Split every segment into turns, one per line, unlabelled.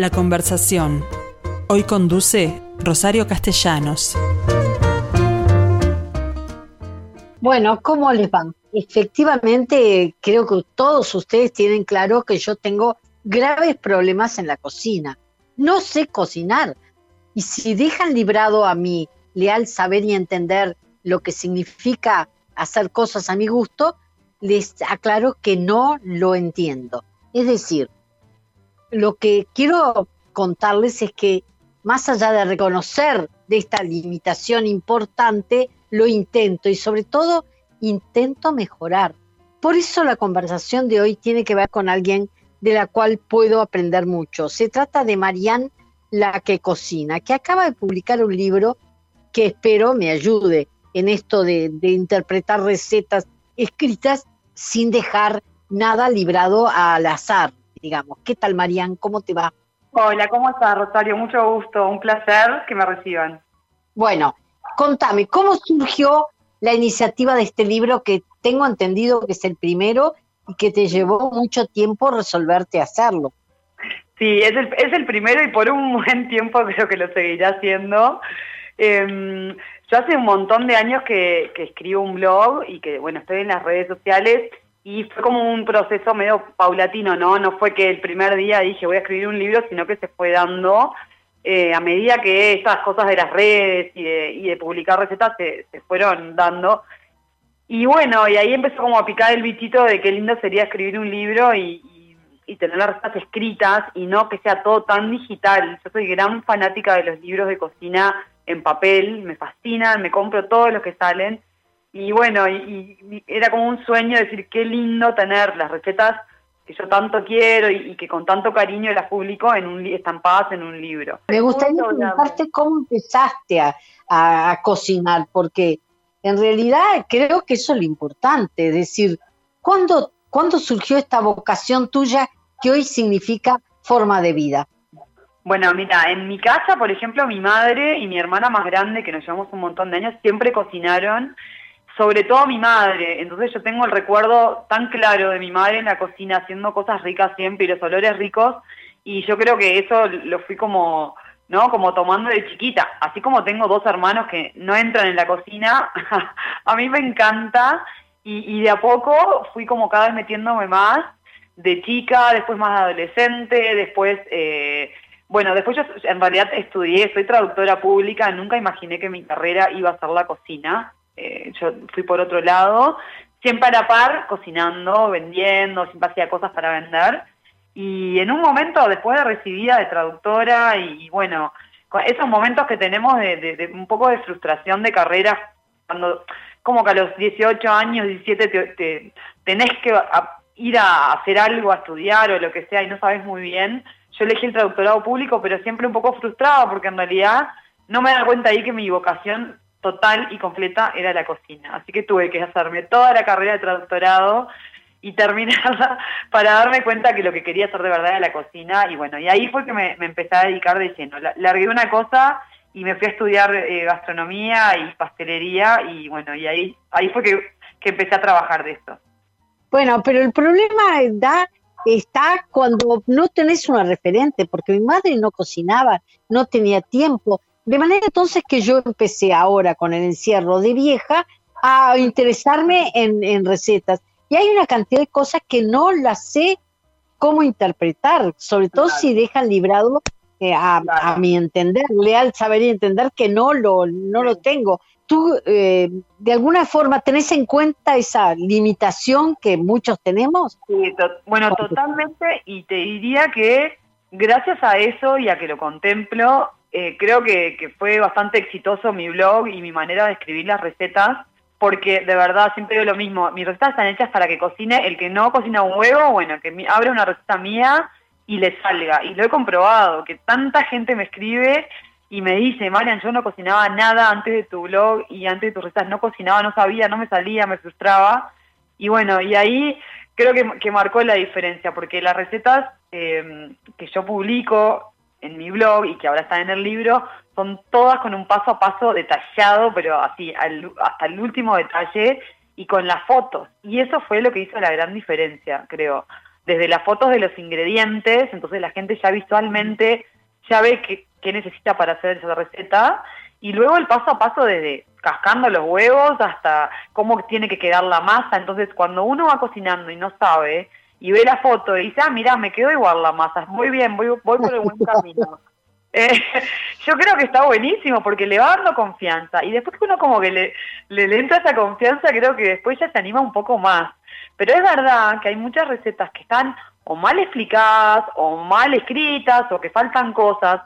La conversación. Hoy conduce Rosario Castellanos.
Bueno, ¿cómo les va? Efectivamente, creo que todos ustedes tienen claro que yo tengo graves problemas en la cocina. No sé cocinar. Y si dejan librado a mi leal saber y entender lo que significa hacer cosas a mi gusto, les aclaro que no lo entiendo. Es decir, lo que quiero contarles es que más allá de reconocer de esta limitación importante, lo intento y sobre todo intento mejorar. Por eso la conversación de hoy tiene que ver con alguien de la cual puedo aprender mucho. Se trata de Marianne La que cocina, que acaba de publicar un libro que espero me ayude en esto de, interpretar recetas escritas sin dejar nada librado al azar, digamos. ¿Qué tal, Marianne? ¿Cómo te va?
Hola, ¿cómo estás, Rosario? Mucho gusto, un placer que me reciban.
Bueno, contame, ¿cómo surgió la iniciativa de este libro que tengo entendido que es el primero y que te llevó mucho tiempo resolverte hacerlo?
Sí, es el, es el primero y por un buen tiempo creo que lo seguirá haciendo. Em, yo hace un montón de años que, que escribo un blog y que, bueno, estoy en las redes sociales y fue como un proceso medio paulatino, ¿no? No fue que el primer día dije voy a escribir un libro, sino que se fue dando eh, a medida que estas cosas de las redes y de, publicar recetas se, fueron dando. Y bueno, y ahí empezó como a picar el bichito de qué lindo sería escribir un libro y, tener las recetas escritas y no que sea todo tan digital. Yo soy gran fanática de los libros de cocina en papel, me fascinan, me compro todos los que salen. Y bueno, y era como un sueño decir qué lindo tener las recetas que yo tanto quiero y, que con tanto cariño las publico en un, estampadas en un libro.
Me gustaría preguntarte cómo empezaste a, cocinar, porque en realidad creo que eso es lo importante, es decir, ¿cuándo, ¿cuándo surgió esta vocación tuya que hoy significa forma de vida?
Bueno, mira, en mi casa, por ejemplo, mi madre y mi hermana más grande, que nos llevamos un montón de años, siempre cocinaron sobre todo mi madre. Entonces yo tengo el recuerdo tan claro de mi madre en la cocina haciendo cosas ricas siempre y los olores ricos y yo creo que eso lo fui como, ¿no? Como tomando de chiquita. Así como tengo dos hermanos que no entran en la cocina, a mí me encanta y, de a poco fui como cada vez metiéndome más de chica, después más adolescente, después... Eh, bueno, después yo en realidad estudié, soy traductora pública, nunca imaginé que mi carrera iba a ser la cocina. Eh, yo fui por otro lado, siempre a la par, cocinando, vendiendo, siempre hacía cosas para vender. Y en un momento, después de recibida de traductora, y, bueno, esos momentos que tenemos de, un poco de frustración de carrera, cuando como que a los 18 años, 17, te, tenés que ir a hacer algo, a estudiar o lo que sea, y no sabes muy bien. Yo elegí el traductorado público, pero siempre un poco frustrado, porque en realidad no me da cuenta ahí que mi vocación total y completa era la cocina. Así que tuve que hacerme toda la carrera de traductorado y terminarla para darme cuenta que lo que quería hacer de verdad era la cocina. Y bueno, y ahí fue que me, empecé a dedicar de lleno. largué una cosa y me fui a estudiar eh, gastronomía y pastelería y bueno, y ahí, ahí fue que, que empecé a trabajar de esto.
Bueno, pero el problema está cuando no tenés una referente, porque mi madre no cocinaba, no tenía tiempo, de manera entonces que yo empecé ahora con el encierro de vieja a interesarme en, recetas. Y hay una cantidad de cosas que no las sé cómo interpretar, sobre todo si dejan librado eh, a, mi entender, leal saber y entender que no lo, no lo tengo. ¿Tú eh, de alguna forma tenés en cuenta esa limitación que muchos tenemos?
Sí, bueno, totalmente, y te diría que gracias a eso y a que lo contemplo, eh, creo que, fue bastante exitoso mi blog y mi manera de escribir las recetas, porque de verdad siempre digo lo mismo, mis recetas están hechas para que cocine el que no cocina un huevo, bueno, que abra una receta mía y le salga. Y lo he comprobado, que tanta gente me escribe y me dice, Marian, yo no cocinaba nada antes de tu blog y antes de tus recetas, no cocinaba, no sabía, no me salía, me frustraba. Y bueno, y ahí creo que, marcó la diferencia, porque las recetas eh, que yo publico en mi blog y que ahora están en el libro, son todas con un paso a paso detallado, pero así, hasta el último detalle y con las fotos. Y eso fue lo que hizo la gran diferencia, creo, desde las fotos de los ingredientes, entonces la gente ya visualmente ya ve qué, qué necesita para hacer esa receta, y luego el paso a paso desde cascando los huevos hasta cómo tiene que quedar la masa, entonces cuando uno va cocinando y no sabe, y ve la foto y dice, ah, mira, me quedó igual la masa, muy bien, voy, voy por el buen camino. Eh, yo creo que está buenísimo porque le va dando confianza y después que uno como que le, le, entra esa confianza, creo que después ya se anima un poco más. Pero es verdad que hay muchas recetas que están o mal explicadas o mal escritas o que faltan cosas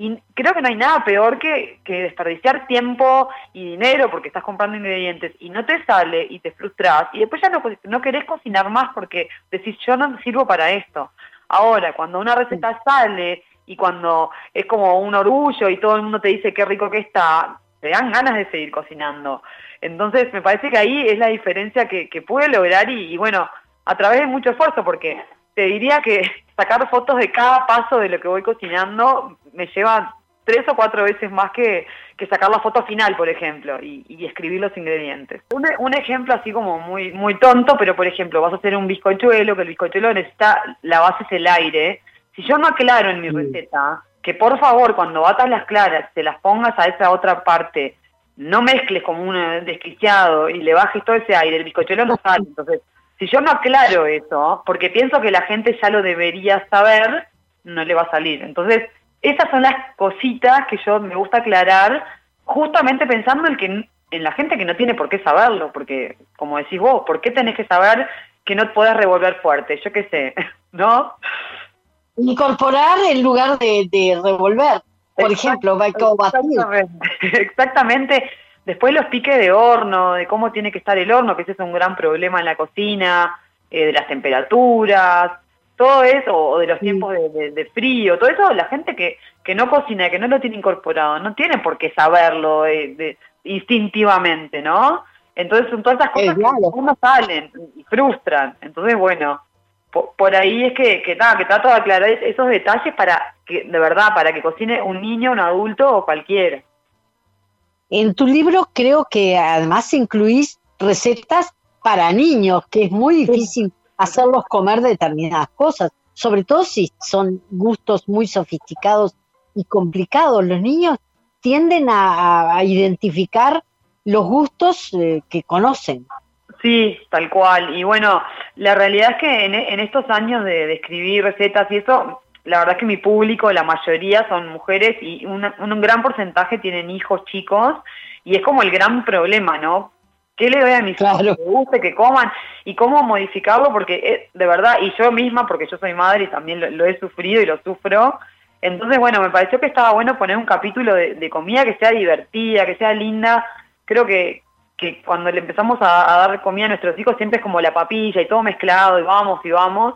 y creo que no hay nada peor que, que, desperdiciar tiempo y dinero porque estás comprando ingredientes y no te sale y te frustras y después ya no, no querés cocinar más porque decís yo no sirvo para esto. Ahora, cuando una receta sale y cuando es como un orgullo y todo el mundo te dice qué rico que está, te dan ganas de seguir cocinando. Entonces me parece que ahí es la diferencia que, que pude lograr y, bueno, a través de mucho esfuerzo, porque te diría que sacar fotos de cada paso de lo que voy cocinando me lleva tres o cuatro veces más que, que sacar la foto final, por ejemplo, y, y escribir los ingredientes. Un, un, ejemplo así como muy muy tonto, pero por ejemplo, vas a hacer un bizcochuelo, que el bizcochuelo necesita, la base es el aire, si yo no aclaro en mi receta que por favor cuando batas las claras te las pongas a esa otra parte, no mezcles como un desquiciado y le bajes todo ese aire, el bizcochuelo no sale. Entonces, si yo no aclaro eso, porque pienso que la gente ya lo debería saber, no le va a salir. Entonces, esas son las cositas que yo me gusta aclarar, justamente pensando en que en la gente que no tiene por qué saberlo, porque como decís vos, ¿por qué tenés que saber que no puedas revolver fuerte? Yo qué sé, ¿no?
Incorporar en lugar de, revolver. Por ejemplo,
exactamente, exactamente. Después los piques de horno, de cómo tiene que estar el horno, que ese es un gran problema en la cocina, eh, de las temperaturas, todo eso, o de los tiempos de, frío, todo eso, la gente que, que no cocina, que no lo tiene incorporado, no tiene por qué saberlo eh, instintivamente, ¿no? Entonces son todas esas cosas que uno salen y frustran. Entonces, bueno, por, ahí es que, que, nada, que trato de aclarar esos detalles para que, de verdad, para que cocine un niño, un adulto o cualquiera.
En tu libro creo que además incluís recetas para niños, que es muy difícil hacerlos comer determinadas cosas, sobre todo si son gustos muy sofisticados y complicados. Los niños tienden a, identificar los gustos eh, que conocen.
Sí, tal cual. Y bueno, la realidad es que en, estos años de, escribir recetas y eso, la verdad es que mi público, la mayoría son mujeres y un gran porcentaje tienen hijos chicos y es como el gran problema, ¿no? ¿Qué le doy a mis hijos que guste, que coman y cómo modificarlo? Porque eh, de verdad, y yo misma, porque yo soy madre y también lo, he sufrido y lo sufro, entonces bueno, me pareció que estaba bueno poner un capítulo de comida que sea divertida, que sea linda. Creo que, que cuando le empezamos a, dar comida a nuestros hijos siempre es como la papilla y todo mezclado y vamos y vamos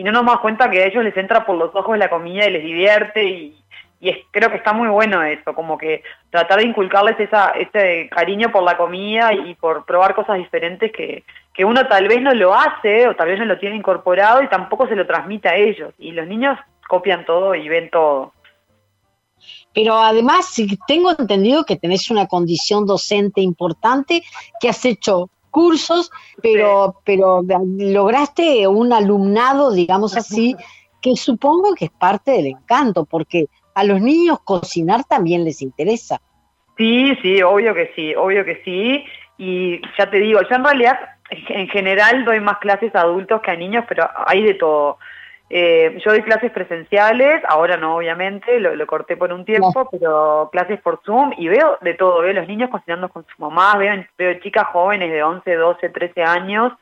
y no nos damos cuenta que a ellos les entra por los ojos la comida y les divierte y, es, creo que está muy bueno eso, como que tratar de inculcarles ese cariño por la comida y por probar cosas diferentes que, que uno tal vez no lo hace o tal vez no lo tiene incorporado y tampoco se lo transmite a ellos y los niños copian todo y ven todo.
Pero además, tengo entendido que tenés una condición docente importante, que has hecho cursos, pero, pero lograste un alumnado, digamos así, que supongo que es parte del encanto, porque a los niños cocinar también les interesa.
Sí, sí, obvio que sí, obvio que sí. Y ya te digo, yo en realidad en general doy más clases a adultos que a niños, pero hay de todo. Eh, yo doy clases presenciales, ahora no obviamente, lo, corté por un tiempo, pero clases por Zoom y veo de todo, veo los niños cocinando con su mamá, veo, veo chicas jóvenes de 11, 12, 13 años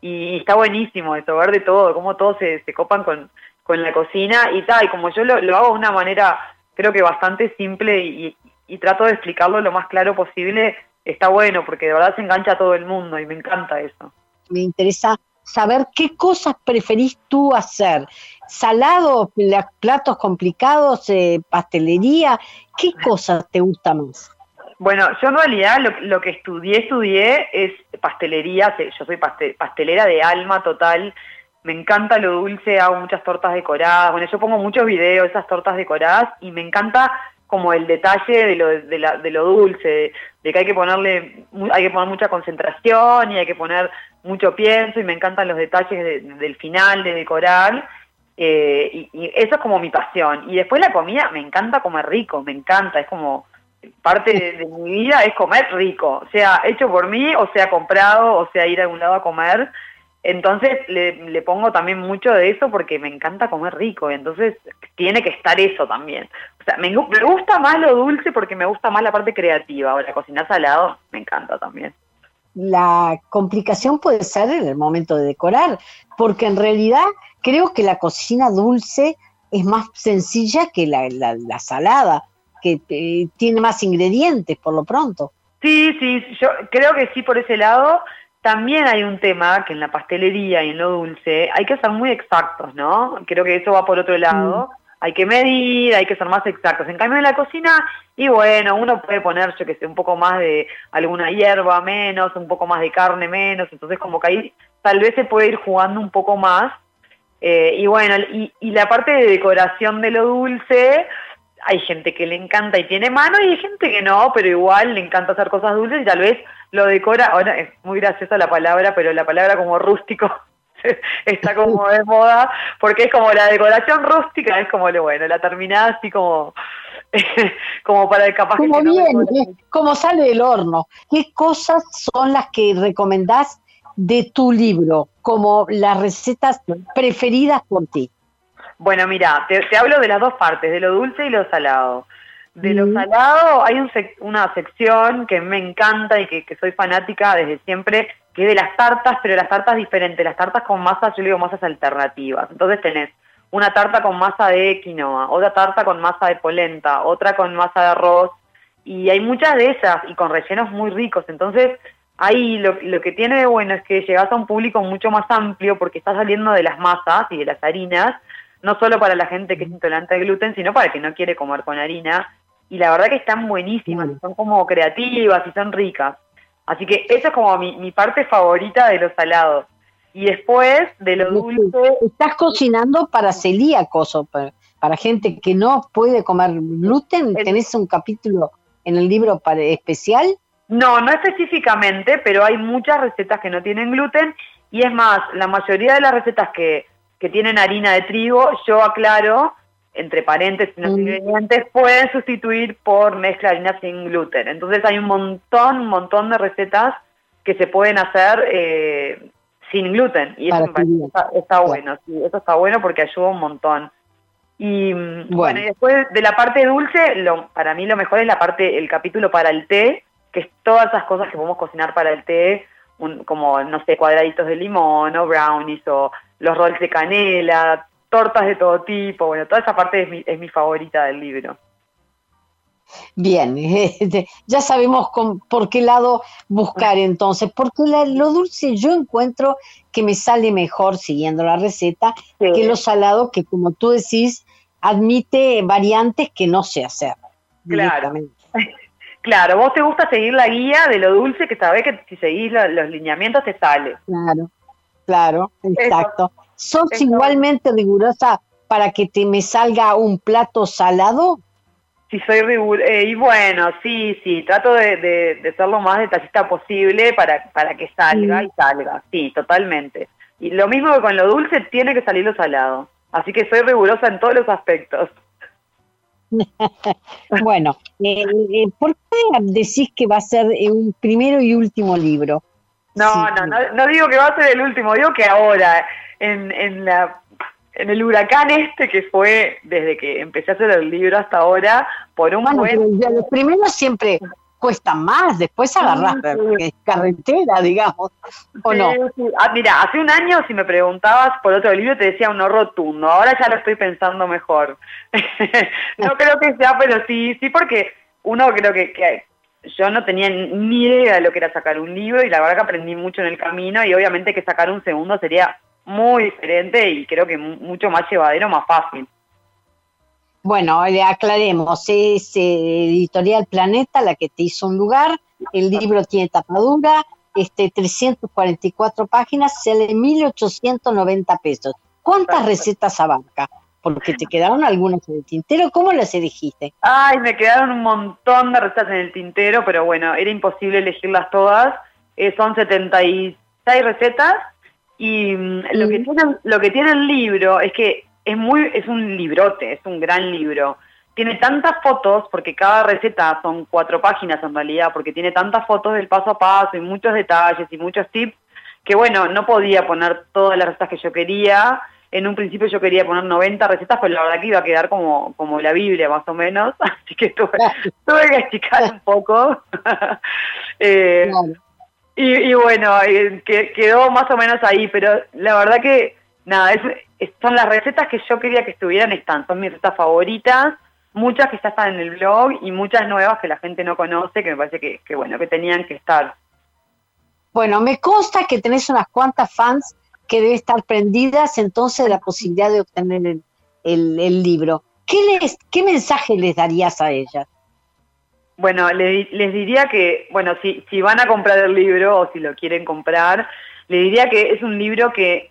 y, está buenísimo eso, ver de todo, cómo todos se, se copan con, con la cocina y tal, y como yo lo, lo hago de una manera creo que bastante simple y, y trato de explicarlo lo más claro posible, está bueno porque de verdad se engancha a todo el mundo y me encanta eso.
Me interesa saber qué cosas preferís tú hacer. Salado, platos complicados, eh, pastelería, ¿qué cosas te gusta más?
Bueno, yo en realidad lo, que estudié, estudié es pastelería, yo soy pastelera de alma total, me encanta lo dulce, hago muchas tortas decoradas, bueno, yo pongo muchos videos de esas tortas decoradas y me encanta como el detalle de lo, de, la, de lo dulce, de, que hay que ponerle, hay que poner mucha concentración y hay que poner mucho pienso y me encantan los detalles del final, de decorar. Eh, y, eso es como mi pasión. Y después la comida, me encanta comer rico, me encanta, es como parte de, mi vida es comer rico, sea hecho por mí, o sea comprado, o sea ir a algún lado a comer. Entonces le, pongo también mucho de eso porque me encanta comer rico, entonces tiene que estar eso también. O sea, me, me gusta más lo dulce porque me gusta más la parte creativa, ahora cocinar salado me encanta también
la complicación puede ser en el momento de decorar, porque en realidad creo que la cocina dulce es más sencilla que la, la, salada, que eh, tiene más ingredientes por lo pronto.
Sí, sí, yo creo que sí por ese lado. También hay un tema que en la pastelería y en lo dulce hay que ser muy exactos, ¿no? Creo que eso va por otro lado. Mm hay que medir, hay que ser más exactos. En cambio en la cocina, y bueno, uno puede poner, yo que sé, un poco más de alguna hierba menos, un poco más de carne menos, entonces como que ahí tal vez se puede ir jugando un poco más. Eh, y bueno, y, y la parte de decoración de lo dulce, hay gente que le encanta y tiene mano y hay gente que no, pero igual le encanta hacer cosas dulces y tal vez lo decora, ahora es muy graciosa la palabra, pero la palabra como rústico está como de moda, porque es como la decoración rústica, es como lo bueno, la terminada así como, como para el capaz
como bien, como sale del horno. ¿Qué cosas son las que recomendás de tu libro como las recetas preferidas por ti?
Bueno, mira, te, hablo de las dos partes, de lo dulce y lo salado. De lo salado hay una sección que me encanta y que, que soy fanática desde siempre, que de las tartas, pero las tartas diferentes, las tartas con masas, yo digo masas alternativas. Entonces tenés una tarta con masa de quinoa, otra tarta con masa de polenta, otra con masa de arroz, y hay muchas de esas y con rellenos muy ricos. Entonces, ahí lo, lo que tiene de bueno es que llegas a un público mucho más amplio porque está saliendo de las masas y de las harinas, no solo para la gente que es intolerante al gluten, sino para el que no quiere comer con harina. Y la verdad que están buenísimas, son como creativas y son ricas. Así que esa es como mi, parte favorita de los salados. Y después de lo dulce.
¿Estás cocinando para celíacos o para, para gente que no puede comer gluten? ¿Tenés un capítulo en el libro para, especial?
No, no específicamente, pero hay muchas recetas que no tienen gluten. Y es más, la mayoría de las recetas que, que tienen harina de trigo, yo aclaro entre paréntesis, los ingredientes, pueden sustituir por mezcla de harina sin gluten. Entonces hay un montón, un montón de recetas que se pueden hacer eh, sin gluten. Y eso está, bueno, sí, eso está bueno porque ayuda un montón. Y bueno. y después de la parte dulce, lo, para mí lo mejor es la parte, el capítulo para el té, que es todas esas cosas que podemos cocinar para el té, como, no sé, cuadraditos de limón o brownies o los rolls de canela, tortas de todo tipo, bueno, toda esa parte es mi, es mi favorita del libro.
Bien, ya sabemos por qué lado buscar entonces, porque lo dulce yo encuentro que me sale mejor siguiendo la receta que lo salado que como tú decís admite variantes que no sé hacer.
Claro. Claro, vos te gusta seguir la guía de lo dulce que sabés que si seguís los lineamientos te sale.
Claro, claro, exacto. ¿Sos igualmente rigurosa para que te me salga un plato salado?
Sí, soy rigurosa. Eh, y bueno, sí, sí, trato de, de, ser lo más detallista posible para, para que salga y salga. Sí, totalmente. Y lo mismo que con lo dulce, tiene que salir lo salado. Así que soy rigurosa en todos los aspectos.
bueno, eh, eh, ¿por qué decís que va a ser un primero y último libro?
No, no, no, no digo que va a ser el último, digo que ahora en, en, la, en el huracán este que fue desde que empecé a hacer el libro hasta ahora, por un
bueno, buen... Los primeros siempre cuesta más, después agarrar carretera, digamos, ¿o no?
Ah, mira, hace un año si me preguntabas por otro libro te decía uno rotundo, ahora ya lo estoy pensando mejor. no creo que sea, pero sí, sí porque uno creo que, que yo no tenía ni idea de lo que era sacar un libro y la verdad que aprendí mucho en el camino y obviamente que sacar un segundo sería muy diferente y creo que mucho más llevadero, más fácil.
Bueno, le aclaremos, es eh, Editorial Planeta la que te hizo un lugar, el libro tiene tapadura, este 344 páginas, sale 1.890 pesos. ¿Cuántas recetas abarca? Porque te quedaron algunas en el tintero, ¿cómo las elegiste?
Ay, me quedaron un montón de recetas en el tintero, pero bueno, era imposible elegirlas todas. Eh, son 70 ya hay recetas y mm, lo que tiene lo que tiene el libro es que es muy es un librote, es un gran libro. Tiene tantas fotos porque cada receta son cuatro páginas en realidad, porque tiene tantas fotos del paso a paso y muchos detalles y muchos tips que bueno, no podía poner todas las recetas que yo quería. En un principio yo quería poner 90 recetas, pero la verdad que iba a quedar como, como la Biblia más o menos, así que tuve, tuve que achicar un poco. eh, y, bueno, eh, que, quedó más o menos ahí, pero la verdad que nada, son las recetas que yo quería que estuvieran, están, son mis recetas favoritas, muchas que ya están en el blog y muchas nuevas que la gente no conoce, que me parece que, que bueno, que tenían que estar.
Bueno, me consta que tenés unas cuantas fans que deben estar prendidas entonces de la posibilidad de obtener el, libro. ¿Qué, les, ¿Qué mensaje les darías a ellas?
Bueno, les, les diría que, bueno, si, si van a comprar el libro o si lo quieren comprar, les diría que es un libro que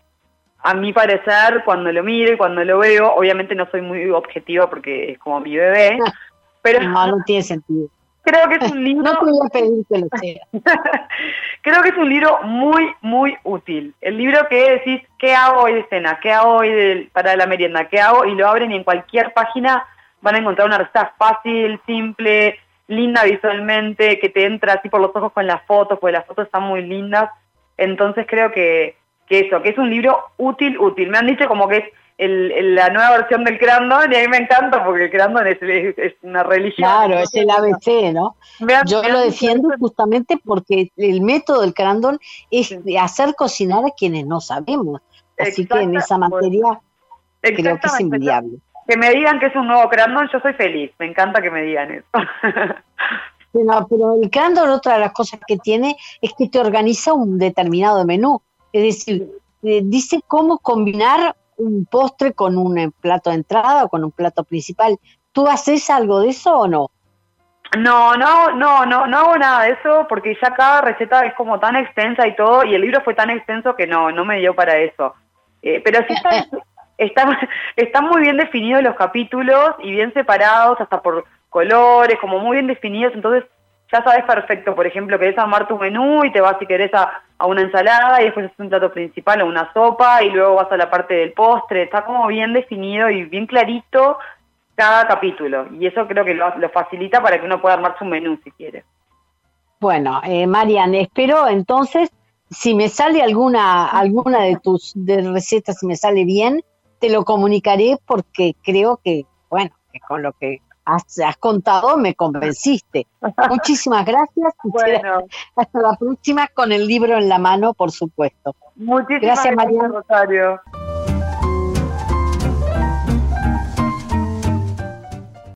a mi parecer, cuando lo miro y cuando lo veo, obviamente no soy muy objetiva porque es como mi bebé, pero...
No, no tiene sentido.
Creo que es un libro.
no te voy a pedir que lo sea.
Creo que es un libro muy, muy útil. El libro que decís, ¿qué hago hoy de cena? ¿Qué hago hoy para la merienda? ¿Qué hago? Y lo abren y en cualquier página van a encontrar una receta fácil, simple, linda visualmente, que te entra así por los ojos con las fotos, porque las fotos están muy lindas. Entonces creo que, que eso, que es un libro útil, útil. Me han dicho como que es el, la nueva versión del Crandon y a mí me encanta porque el Crandon es, es, una religión.
Claro, es el ABC, ¿no? Yo lo defiendo justamente porque el método del Crandon es hacer cocinar a quienes no sabemos. Así que en esa materia creo que es inviable.
Que me digan que es un nuevo Crandon, yo soy feliz. Me encanta que me digan eso.
No, pero el Crandon, otra de las cosas que tiene es que te organiza un determinado menú. Es decir, eh, dice cómo combinar un postre con un plato de entrada o con un plato principal. ¿Tú haces algo de eso o no?
No, no, no, no, no hago nada de eso porque ya cada receta es como tan extensa y todo, y el libro fue tan extenso que no, no me dio para eso. Eh, pero sí está, están muy bien definidos los capítulos y bien separados, hasta por colores, como muy bien definidos, entonces ya sabes perfecto, por ejemplo, querés armar tu menú y te vas si querés a, a una ensalada y después es un plato principal o una sopa y luego vas a la parte del postre, está como bien definido y bien clarito cada capítulo y eso creo que lo, facilita para que uno pueda armar su menú si quiere.
Bueno, eh, Marian, espero entonces, si me sale alguna, alguna de tus de recetas, si me sale bien, te lo comunicaré porque creo que, bueno, que con lo que has, contado, me convenciste. Muchísimas gracias. Hasta la próxima con el libro en la mano, por supuesto.
Muchísimas gracias, María. Rosario.